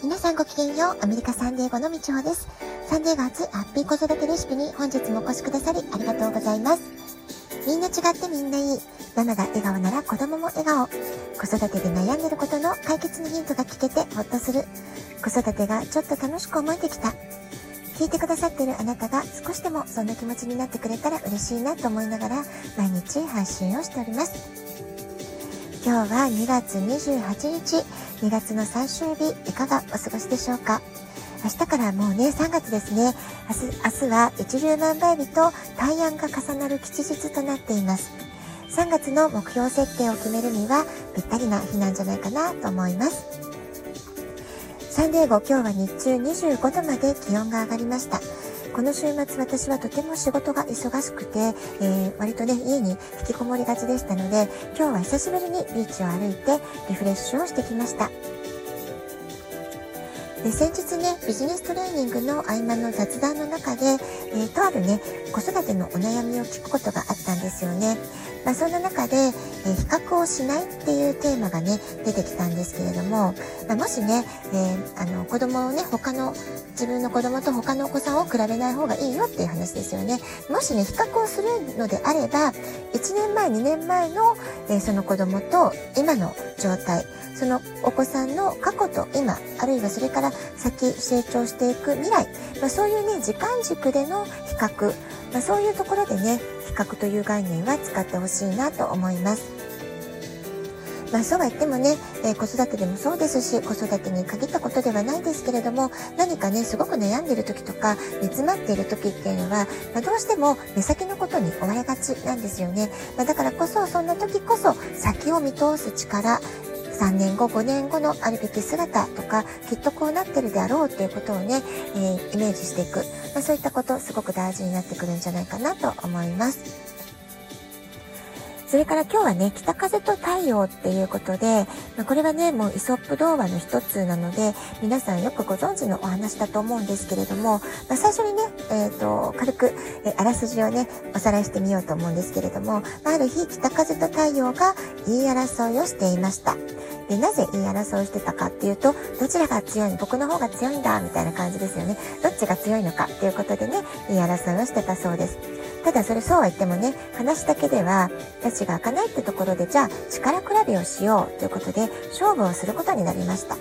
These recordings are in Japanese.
皆さんごきげんよう。アメリカサンデーゴのみちほです。サンデーゴ初ハッピー子育てレシピに本日もお越しくださりありがとうございます。みんな違ってみんないい。ママが笑顔なら子供も笑顔。子育てで悩んでることの解決のヒントが聞けてほっとする。子育てがちょっと楽しく思えてきた。聞いてくださってるあなたが少しでもそんな気持ちになってくれたら嬉しいなと思いながら毎日配信をしております。今日は2月28日。2月の最終日、いかがお過ごしでしょうか？明日からもうね、3月ですね。明日、明日は一粒万倍日と大安が重なる吉日となっています。3月の目標設定を決めるにはぴったりな日なんじゃないかなと思います。サンデーゴ今日は日中25度まで気温が上がりました。この週末私はとても仕事が忙しくて、えー、割とね、家に引きこもりがちでしたので、今日は久しぶりにビーチを歩いてリフレッシュをしてきました。で先日ね、ビジネストレーニングの合間の雑談の中で、えー、とあるね、子育てのお悩みを聞くことがあったんですよね。まあ、そんな中で、えー、比較をしないっていうテーマがね、出てきたんですけれども、まあ、もしね、えー、あの、子供をね、他の、自分の子供と他のお子さんを比べない方がいいよっていう話ですよね。もしね、比較をするのであれば、1年前、2年前の、えー、その子供と今の状態、そのお子さんの過去と今、あるいはそれから先成長していく未来、まあ、そういうね、時間軸での比較、まあ、そういうところでね、比較という概念は使ってほしいなと思います。まあそうは言ってもね、えー、子育てでもそうですし、子育てに限ったことではないですけれども、何かね、すごく悩んでいる時とか、煮詰まっている時っていうのは、まあ、どうしても目先のことに追われがちなんですよね。まあ、だからこそ、そんな時こそ先を見通す力、3年後、5年後のあるべき姿とか、きっとこうなってるであろうっていうことをね、えー、イメージしていく。まあ、そういったこと、すごく大事になってくるんじゃないかなと思います。それから今日はね、北風と太陽っていうことで、まあ、これはね、もうイソップ童話の一つなので、皆さんよくご存知のお話だと思うんですけれども、まあ、最初にね、えっ、ー、と、軽く、えあらすじをね、おさらいしてみようと思うんですけれども、ま、ある日、北風と太陽が言い争いをしていました。で、なぜ言い争いをしてたかっていうと、どちらが強いの僕の方が強いんだみたいな感じですよね。どっちが強いのかっていうことでね、言い争いをしてたそうです。ただそれそうは言ってもね、話だけでは、私が開かないってところで、じゃあ力比べをしようということで、勝負をすることになりました。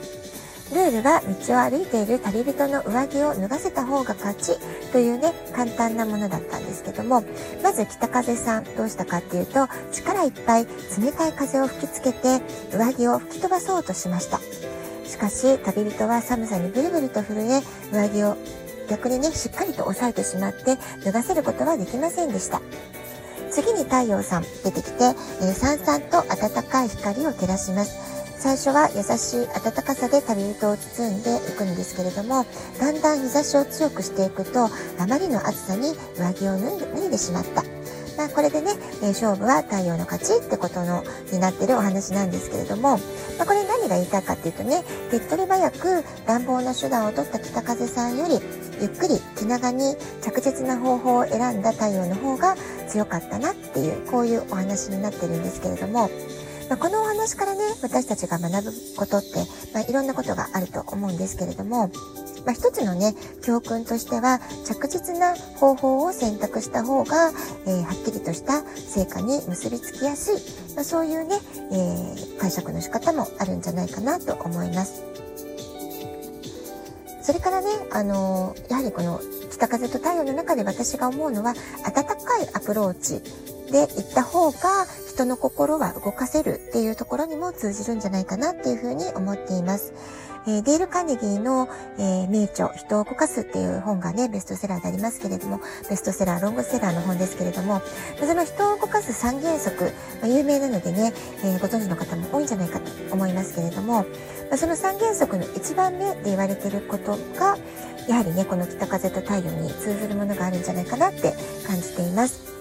ルールは道を歩いている旅人の上着を脱がせた方が勝ちというね、簡単なものだったんですけども、まず北風さんどうしたかっていうと、力いっぱい冷たい風を吹きつけて上着を吹き飛ばそうとしました。しかし旅人は寒さにブルブルと震え、上着を逆にね、しっかりと押さえてしまって脱がせることはできませんでした。次に太陽さん出てきて、えー、さんさんと暖かい光を照らします。最初は優しい暖かさで旅人を包んでいくんですけれども、だんだん日差しを強くしていくと、あまりの暑さに上着を脱いでしまった。まあ、これでね、え、勝負は太陽の勝ちってことのになってるお話なんですけれども、まあ、これ何が言いたいかっていうとね、手っ取り早く乱暴な手段を取った北風さんより、ゆっくり気長に着実な方法を選んだ太陽の方が強かったなっていう、こういうお話になってるんですけれども、まあ、このお話からね、私たちが学ぶことって、まあ、いろんなことがあると思うんですけれども、まあ、一つのね、教訓としては、着実な方法を選択した方が、えー、はっきりとした成果に結びつきやすい、まあ、そういうね、えー、解釈の仕方もあるんじゃないかなと思います。それからね、あのー、やはりこの北風と太陽の中で私が思うのは、温かいアプローチで行った方が人の心は動かせるっていうところにも通じるんじゃないかなっていうふうに思っています。えー、デール・カーネギーの、えー、名著、人を動かすっていう本がね、ベストセラーでありますけれども、ベストセラー、ロングセラーの本ですけれども、その人を動かす三原則、まあ、有名なのでね、えー、ご存知の方も多いんじゃないかと思いますけれども、まあ、その三原則の一番目で言われていることが、やはりね、この北風と太陽に通ずるものがあるんじゃないかなって感じています。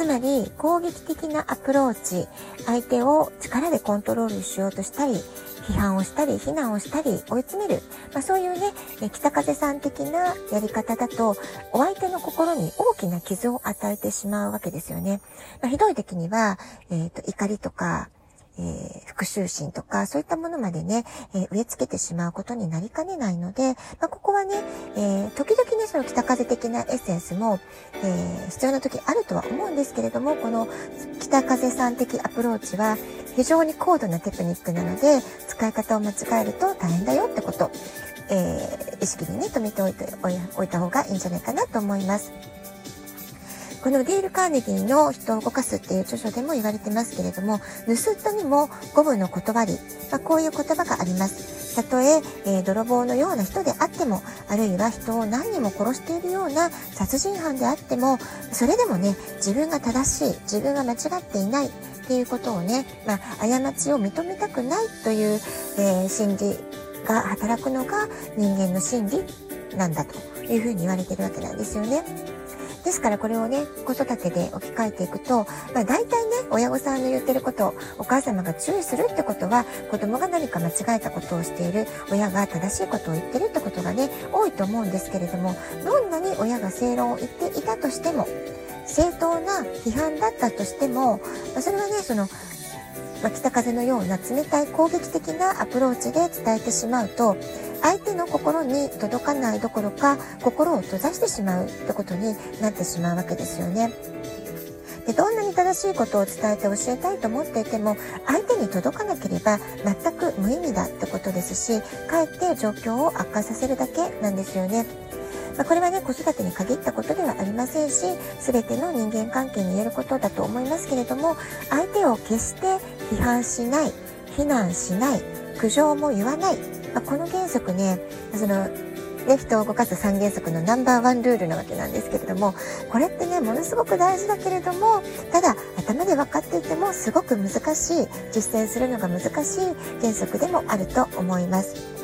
つまり攻撃的なアプローチ、相手を力でコントロールしようとしたり、批判をしたり、非難をしたり、追い詰める。まあ、そういうね、北風さん的なやり方だと、お相手の心に大きな傷を与えてしまうわけですよね。まあ、ひどい時には、えっ、ー、と、怒りとか、えー、復讐心とか、そういったものまでね、えー、植え付けてしまうことになりかねないので、まあ、ここはね、えー、時々ね、その北風的なエッセンスも、え必要な時あるとは思うんですけれども、この北風さん的アプローチは、非常に高度なテクニックなので、使い方を間違えると大変だよってこと、え意識にね、止めておいておいた方がいいんじゃないかなと思います。このディール・カーネギーの人を動かすっていう著書でも言われてますけれども、盗人にも五分の言葉り、まあ、こういう言葉があります。たとええー、泥棒のような人であっても、あるいは人を何人も殺しているような殺人犯であっても、それでもね、自分が正しい、自分が間違っていないっていうことをね、まあ、過ちを認めたくないという、えー、心理が働くのが人間の心理なんだというふうに言われてるわけなんですよね。ですからこれをね、子育てで置き換えていくと、まあ大体ね、親御さんの言ってることお母様が注意するってことは、子供が何か間違えたことをしている、親が正しいことを言ってるってことがね、多いと思うんですけれども、どんなに親が正論を言っていたとしても、正当な批判だったとしても、まあ、それはね、その、まあ、北風のような冷たい攻撃的なアプローチで伝えてしまうと、相手の心に届かないどころか心を閉ざしてしまうってことになってしまうわけですよね。でどんなに正しいことを伝えて教えたいと思っていても相手に届かなければ全く無意味だってことですしかえって状況を悪化させるだけなんですよね。まあ、これはね、子育てに限ったことではありませんし、全ての人間関係に言えることだと思いますけれども、相手を決して批判しない、非難しない、苦情も言わない、まあ、この原則ね、その、ね、人を動かす三原則のナンバーワンルールなわけなんですけれども、これってね、ものすごく大事だけれども、ただ頭で分かっていてもすごく難しい、実践するのが難しい原則でもあると思います。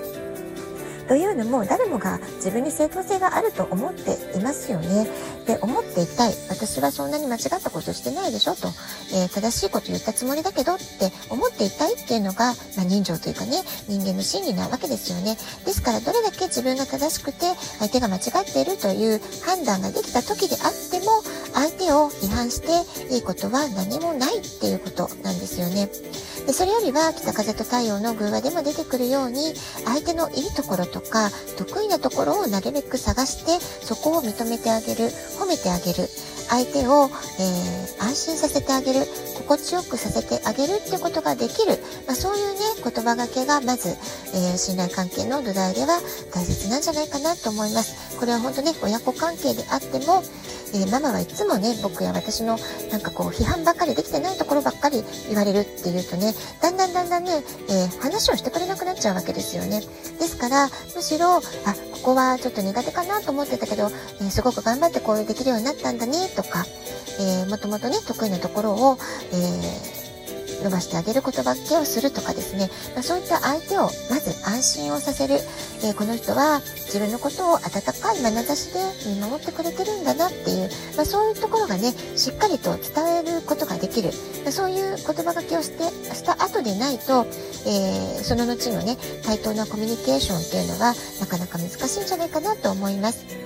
というのも誰もが自分に正当性があると思っていますよね。で、思っていたい。私はそんなに間違ったことしてないでしょと、えー、正しいこと言ったつもりだけどって思っていたいっていうのが、まあ、人情というかね、人間の心理なわけですよね。ですから、どれだけ自分が正しくて相手が間違っているという判断ができた時であっても、相手を批判していいことは何もないっていうことなんですよね。でそれよりは北風と太陽の偶話でも出てくるように相手のいいところととか得意なところをなるべく探してそこを認めてあげる褒めてあげる。相手を、えー、安心させてあげる心地よくさせてあげるってことができる、まあ、そういうね言葉がけがまず、えー、信頼関係の土台では大切なんじゃないかなと思います。これは本当ね親子関係であってもえー、ママはいつもね、僕や私のなんかこう批判ばっかりできてないところばっかり言われるっていうとね、だんだんだんだんね、えー、話をしてくれなくなっちゃうわけですよね。ですから、むしろ、あ、ここはちょっと苦手かなと思ってたけど、えー、すごく頑張ってこうできるようになったんだね、とか、えー、もともとね、得意なところを、えー伸ばしてあげる言葉けをするとかですね、まあ、そういった相手をまず安心をさせる、えー、この人は自分のことを温かい眼差しで見守ってくれてるんだなっていう、まあ、そういうところがねしっかりと伝えることができる、まあ、そういう言葉がけをしてした後でないと、えー、その後のね対等なコミュニケーションっていうのはなかなか難しいんじゃないかなと思います。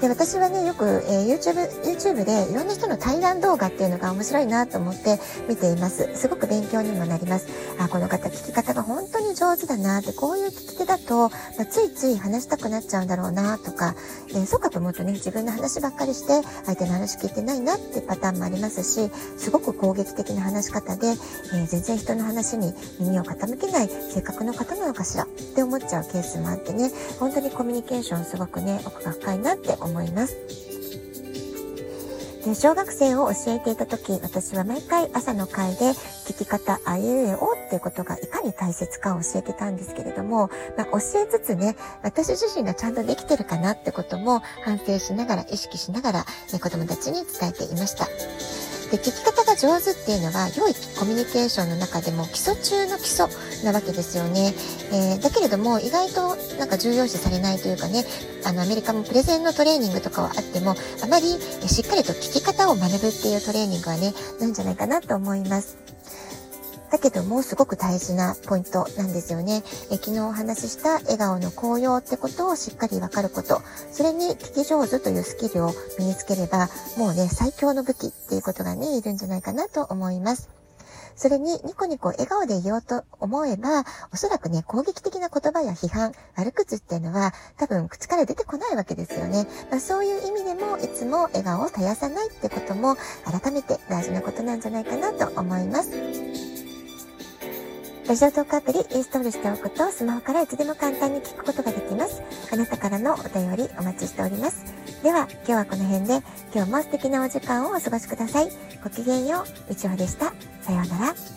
で私はねよく、えー、YouTube, YouTube でいろんな人の対談動画っていうのが面白いなと思って見ています。すごく勉強にもなります。あこの方聞き方が本当に上手だなってこういう聞き手だと、まあ、ついつい話したくなっちゃうんだろうなとか、えー、そうかと思うとね自分の話ばっかりして相手の話聞いてないなってパターンもありますしすごく攻撃的な話し方で、えー、全然人の話に耳を傾けない性格の方なのかしらって思っちゃうケースもあってね本当にコミュニケーションすごくね奥が深いなって思います。で小学生を教えていた時私は毎回朝の会で聞き方あいうえおっていうことがいかに大切かを教えてたんですけれども、まあ、教えつつね私自身がちゃんとできてるかなってことも反省しながら意識しながら、ね、子供たちに伝えていました。で、聞き方が上手っていうのは、良いコミュニケーションの中でも基礎中の基礎なわけですよね。えー、だけれども、意外となんか重要視されないというかね、あの、アメリカもプレゼンのトレーニングとかはあっても、あまりしっかりと聞き方を学ぶっていうトレーニングはね、ないんじゃないかなと思います。だけどもすごく大事なポイントなんですよね。え昨日お話しした笑顔の効用ってことをしっかりわかること。それに聞き上手というスキルを身につければ、もうね、最強の武器っていうことがね、いるんじゃないかなと思います。それにニコニコ笑顔で言おうと思えば、おそらくね、攻撃的な言葉や批判、悪口っていうのは多分口から出てこないわけですよね。まあ、そういう意味でもいつも笑顔を絶やさないってことも改めて大事なことなんじゃないかなと思います。ラジオトークアプリインストールしておくとスマホからいつでも簡単に聞くことができます。あなたからのお便りお待ちしております。では今日はこの辺で今日も素敵なお時間をお過ごしください。ごきげんよう、みちほでした。さようなら。